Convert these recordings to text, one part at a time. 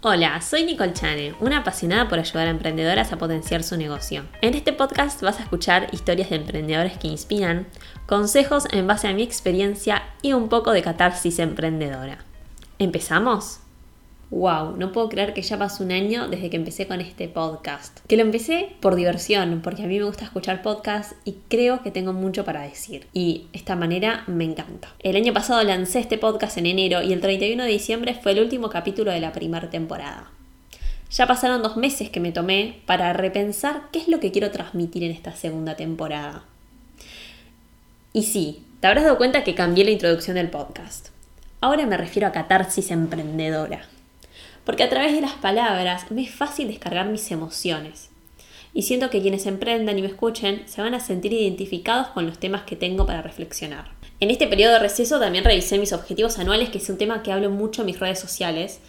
Hola, soy Nicole Chane, una apasionada por ayudar a emprendedoras a potenciar su negocio. En este podcast vas a escuchar historias de emprendedores que inspiran, consejos en base a mi experiencia y un poco de catarsis emprendedora. ¿Empezamos? Wow, no puedo creer que ya pasó un año desde que empecé con este podcast. Que lo empecé por diversión, porque a mí me gusta escuchar podcasts y creo que tengo mucho para decir. Y esta manera me encanta. El año pasado lancé este podcast en enero y el 31 de diciembre fue el último capítulo de la primera temporada. Ya pasaron dos meses que me tomé para repensar qué es lo que quiero transmitir en esta segunda temporada. Y sí, te habrás dado cuenta que cambié la introducción del podcast. Ahora me refiero a catarsis emprendedora porque a través de las palabras me es fácil descargar mis emociones. Y siento que quienes emprendan y me escuchen se van a sentir identificados con los temas que tengo para reflexionar. En este periodo de receso también revisé mis objetivos anuales, que es un tema que hablo mucho en mis redes sociales.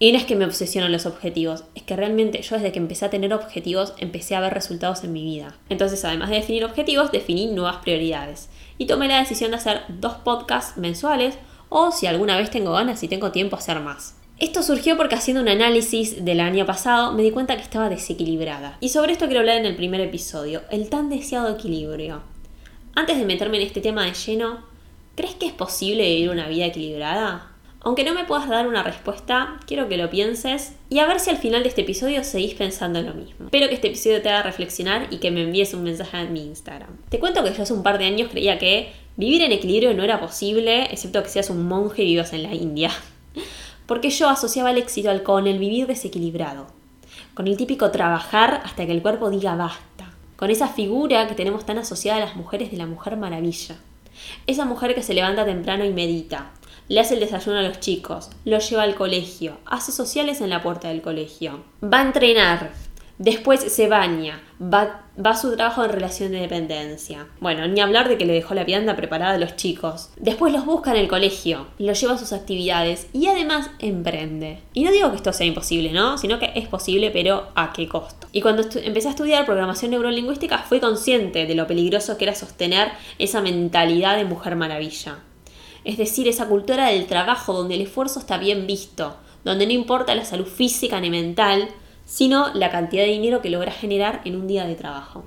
Y no es que me obsesionan los objetivos, es que realmente yo desde que empecé a tener objetivos empecé a ver resultados en mi vida. Entonces, además de definir objetivos, definí nuevas prioridades. Y tomé la decisión de hacer dos podcasts mensuales o si alguna vez tengo ganas y tengo tiempo, hacer más. Esto surgió porque haciendo un análisis del año pasado me di cuenta que estaba desequilibrada. Y sobre esto quiero hablar en el primer episodio, el tan deseado equilibrio. Antes de meterme en este tema de lleno, ¿crees que es posible vivir una vida equilibrada? Aunque no me puedas dar una respuesta, quiero que lo pienses y a ver si al final de este episodio seguís pensando en lo mismo. Espero que este episodio te haga reflexionar y que me envíes un mensaje en mi Instagram. Te cuento que yo hace un par de años creía que vivir en equilibrio no era posible, excepto que seas un monje y vivas en la India porque yo asociaba el éxito con el vivir desequilibrado, con el típico trabajar hasta que el cuerpo diga basta, con esa figura que tenemos tan asociada a las mujeres de la mujer maravilla, esa mujer que se levanta temprano y medita, le hace el desayuno a los chicos, los lleva al colegio, hace sociales en la puerta del colegio, va a entrenar, Después se baña, va, a su trabajo en relación de dependencia. Bueno, ni hablar de que le dejó la vianda preparada a los chicos. Después los busca en el colegio, los lleva a sus actividades y además emprende. Y no digo que esto sea imposible, ¿no? Sino que es posible, pero ¿a qué costo? Y cuando empecé a estudiar programación neurolingüística fui consciente de lo peligroso que era sostener esa mentalidad de mujer maravilla. Es decir, esa cultura del trabajo donde el esfuerzo está bien visto, donde no importa la salud física ni mental, sino la cantidad de dinero que logra generar en un día de trabajo.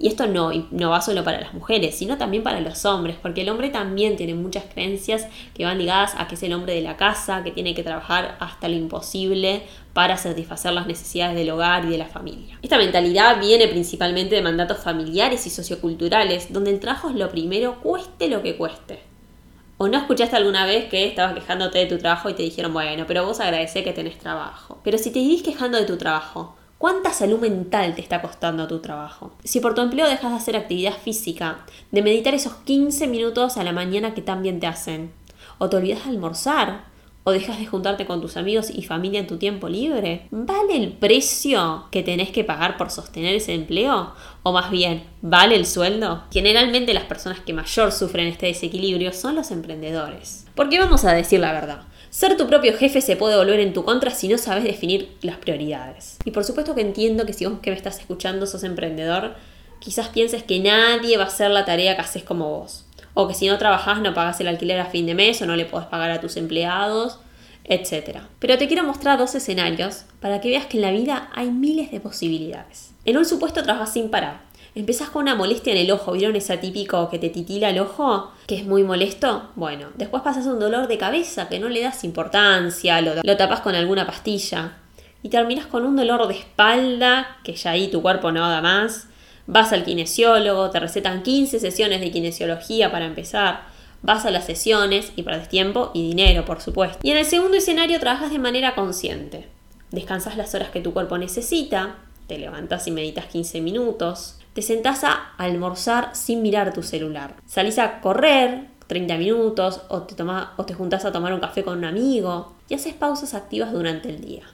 Y esto no, no va solo para las mujeres, sino también para los hombres, porque el hombre también tiene muchas creencias que van ligadas a que es el hombre de la casa, que tiene que trabajar hasta lo imposible para satisfacer las necesidades del hogar y de la familia. Esta mentalidad viene principalmente de mandatos familiares y socioculturales, donde el trabajo es lo primero, cueste lo que cueste. ¿O no escuchaste alguna vez que estabas quejándote de tu trabajo y te dijeron, bueno, pero vos agradecé que tenés trabajo? Pero si te vivís quejando de tu trabajo, ¿cuánta salud mental te está costando tu trabajo? Si por tu empleo dejas de hacer actividad física, de meditar esos 15 minutos a la mañana que tan bien te hacen, o te olvidas de almorzar, o dejas de juntarte con tus amigos y familia en tu tiempo libre? ¿Vale el precio que tenés que pagar por sostener ese empleo? O más bien, ¿vale el sueldo? Generalmente las personas que mayor sufren este desequilibrio son los emprendedores. Porque vamos a decir la verdad. Ser tu propio jefe se puede volver en tu contra si no sabes definir las prioridades. Y por supuesto que entiendo que si vos que me estás escuchando sos emprendedor, quizás pienses que nadie va a hacer la tarea que haces como vos o que si no trabajas no pagas el alquiler a fin de mes o no le puedes pagar a tus empleados, etc. Pero te quiero mostrar dos escenarios para que veas que en la vida hay miles de posibilidades. En un supuesto trabajas sin parar. Empezás con una molestia en el ojo, ¿vieron ese típico que te titila el ojo? Que es muy molesto. Bueno, después pasas un dolor de cabeza que no le das importancia, lo, lo tapas con alguna pastilla. Y terminas con un dolor de espalda, que ya ahí tu cuerpo no da más Vas al kinesiólogo, te recetan 15 sesiones de kinesiología para empezar. Vas a las sesiones y perdes tiempo y dinero, por supuesto. Y en el segundo escenario trabajas de manera consciente. Descansas las horas que tu cuerpo necesita, te levantas y meditas 15 minutos, te sentás a almorzar sin mirar tu celular. Salís a correr 30 minutos o te, o te juntás a tomar un café con un amigo y haces pausas activas durante el día.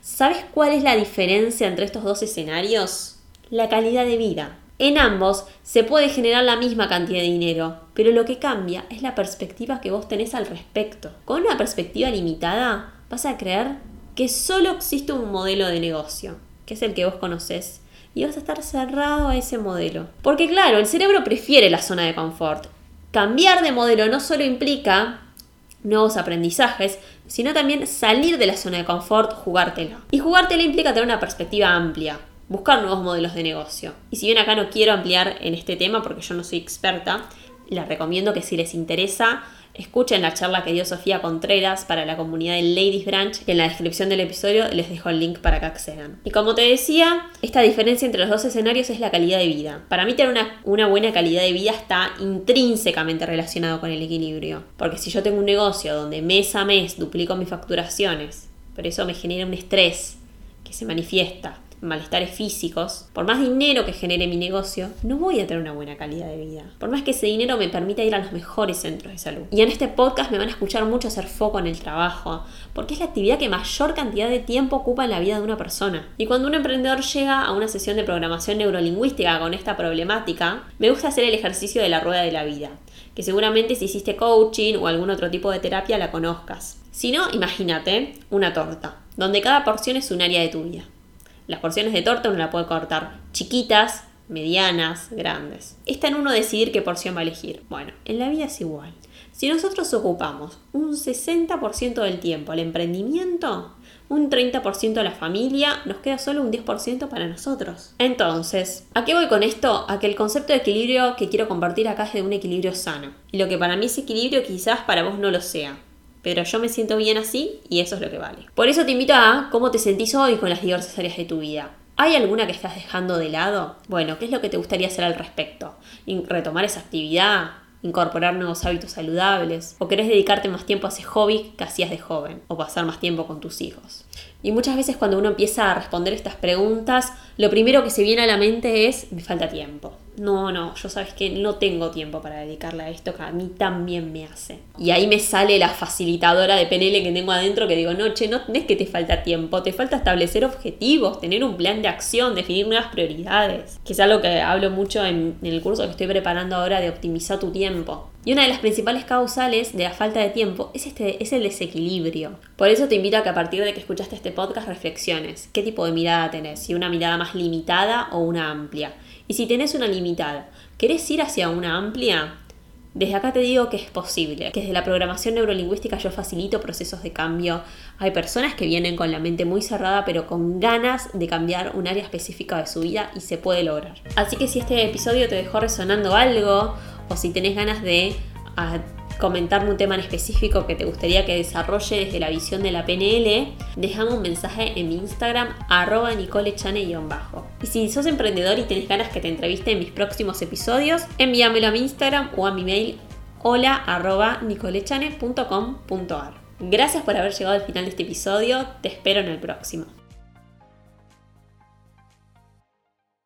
¿Sabes cuál es la diferencia entre estos dos escenarios? La calidad de vida. En ambos se puede generar la misma cantidad de dinero, pero lo que cambia es la perspectiva que vos tenés al respecto. Con una perspectiva limitada, vas a creer que solo existe un modelo de negocio, que es el que vos conocés, y vas a estar cerrado a ese modelo. Porque claro, el cerebro prefiere la zona de confort. Cambiar de modelo no solo implica nuevos aprendizajes, sino también salir de la zona de confort, jugártela. Y jugártela implica tener una perspectiva amplia, buscar nuevos modelos de negocio. Y si bien acá no quiero ampliar en este tema porque yo no soy experta, les recomiendo que si les interesa Escuchen la charla que dio Sofía Contreras para la comunidad de Ladies Branch. En la descripción del episodio les dejo el link para que accedan. Y como te decía, esta diferencia entre los dos escenarios es la calidad de vida. Para mí tener una, una buena calidad de vida está intrínsecamente relacionado con el equilibrio. Porque si yo tengo un negocio donde mes a mes duplico mis facturaciones, pero eso me genera un estrés que se manifiesta malestares físicos, por más dinero que genere mi negocio, no voy a tener una buena calidad de vida. Por más que ese dinero me permita ir a los mejores centros de salud. Y en este podcast me van a escuchar mucho hacer foco en el trabajo, porque es la actividad que mayor cantidad de tiempo ocupa en la vida de una persona. Y cuando un emprendedor llega a una sesión de programación neurolingüística con esta problemática, me gusta hacer el ejercicio de la rueda de la vida, que seguramente si hiciste coaching o algún otro tipo de terapia la conozcas. Si no, imagínate una torta, donde cada porción es un área de tu vida. Las porciones de torta uno la puede cortar chiquitas, medianas, grandes. Está en uno decidir qué porción va a elegir. Bueno, en la vida es igual. Si nosotros ocupamos un 60% del tiempo al emprendimiento, un 30% a la familia, nos queda solo un 10% para nosotros. Entonces, ¿a qué voy con esto? A que el concepto de equilibrio que quiero compartir acá es de un equilibrio sano. Y lo que para mí es equilibrio quizás para vos no lo sea pero yo me siento bien así y eso es lo que vale. Por eso te invito a cómo te sentís hoy con las diversas áreas de tu vida. ¿Hay alguna que estás dejando de lado? Bueno, ¿qué es lo que te gustaría hacer al respecto? ¿Retomar esa actividad? incorporar nuevos hábitos saludables, o querés dedicarte más tiempo a ese hobby que hacías de joven, o pasar más tiempo con tus hijos. Y muchas veces cuando uno empieza a responder estas preguntas, lo primero que se viene a la mente es, me falta tiempo. No, no, yo sabes que no tengo tiempo para dedicarle a esto que a mí también me hace. Y ahí me sale la facilitadora de PNL que tengo adentro que digo, no, che, no, es que te falta tiempo, te falta establecer objetivos, tener un plan de acción, definir nuevas prioridades. Que es algo que hablo mucho en, en el curso que estoy preparando ahora de optimizar tu tiempo. Y una de las principales causales de la falta de tiempo es, este, es el desequilibrio. Por eso te invito a que a partir de que escuchaste este podcast reflexiones. ¿Qué tipo de mirada tenés? ¿Si una mirada más limitada o una amplia? Y si tenés una limitada, ¿querés ir hacia una amplia? Desde acá te digo que es posible, que desde la programación neurolingüística yo facilito procesos de cambio. Hay personas que vienen con la mente muy cerrada pero con ganas de cambiar un área específica de su vida y se puede lograr. Así que si este episodio te dejó resonando algo o si tenés ganas de ah, comentarme un tema en específico que te gustaría que desarrolle desde la visión de la PNL, déjame un mensaje en mi Instagram arroba nicolechane-bajo. Y si sos emprendedor y tenés ganas que te entreviste en mis próximos episodios, envíamelo a mi Instagram o a mi mail hola arroba nicolechane.com.ar. Gracias por haber llegado al final de este episodio, te espero en el próximo.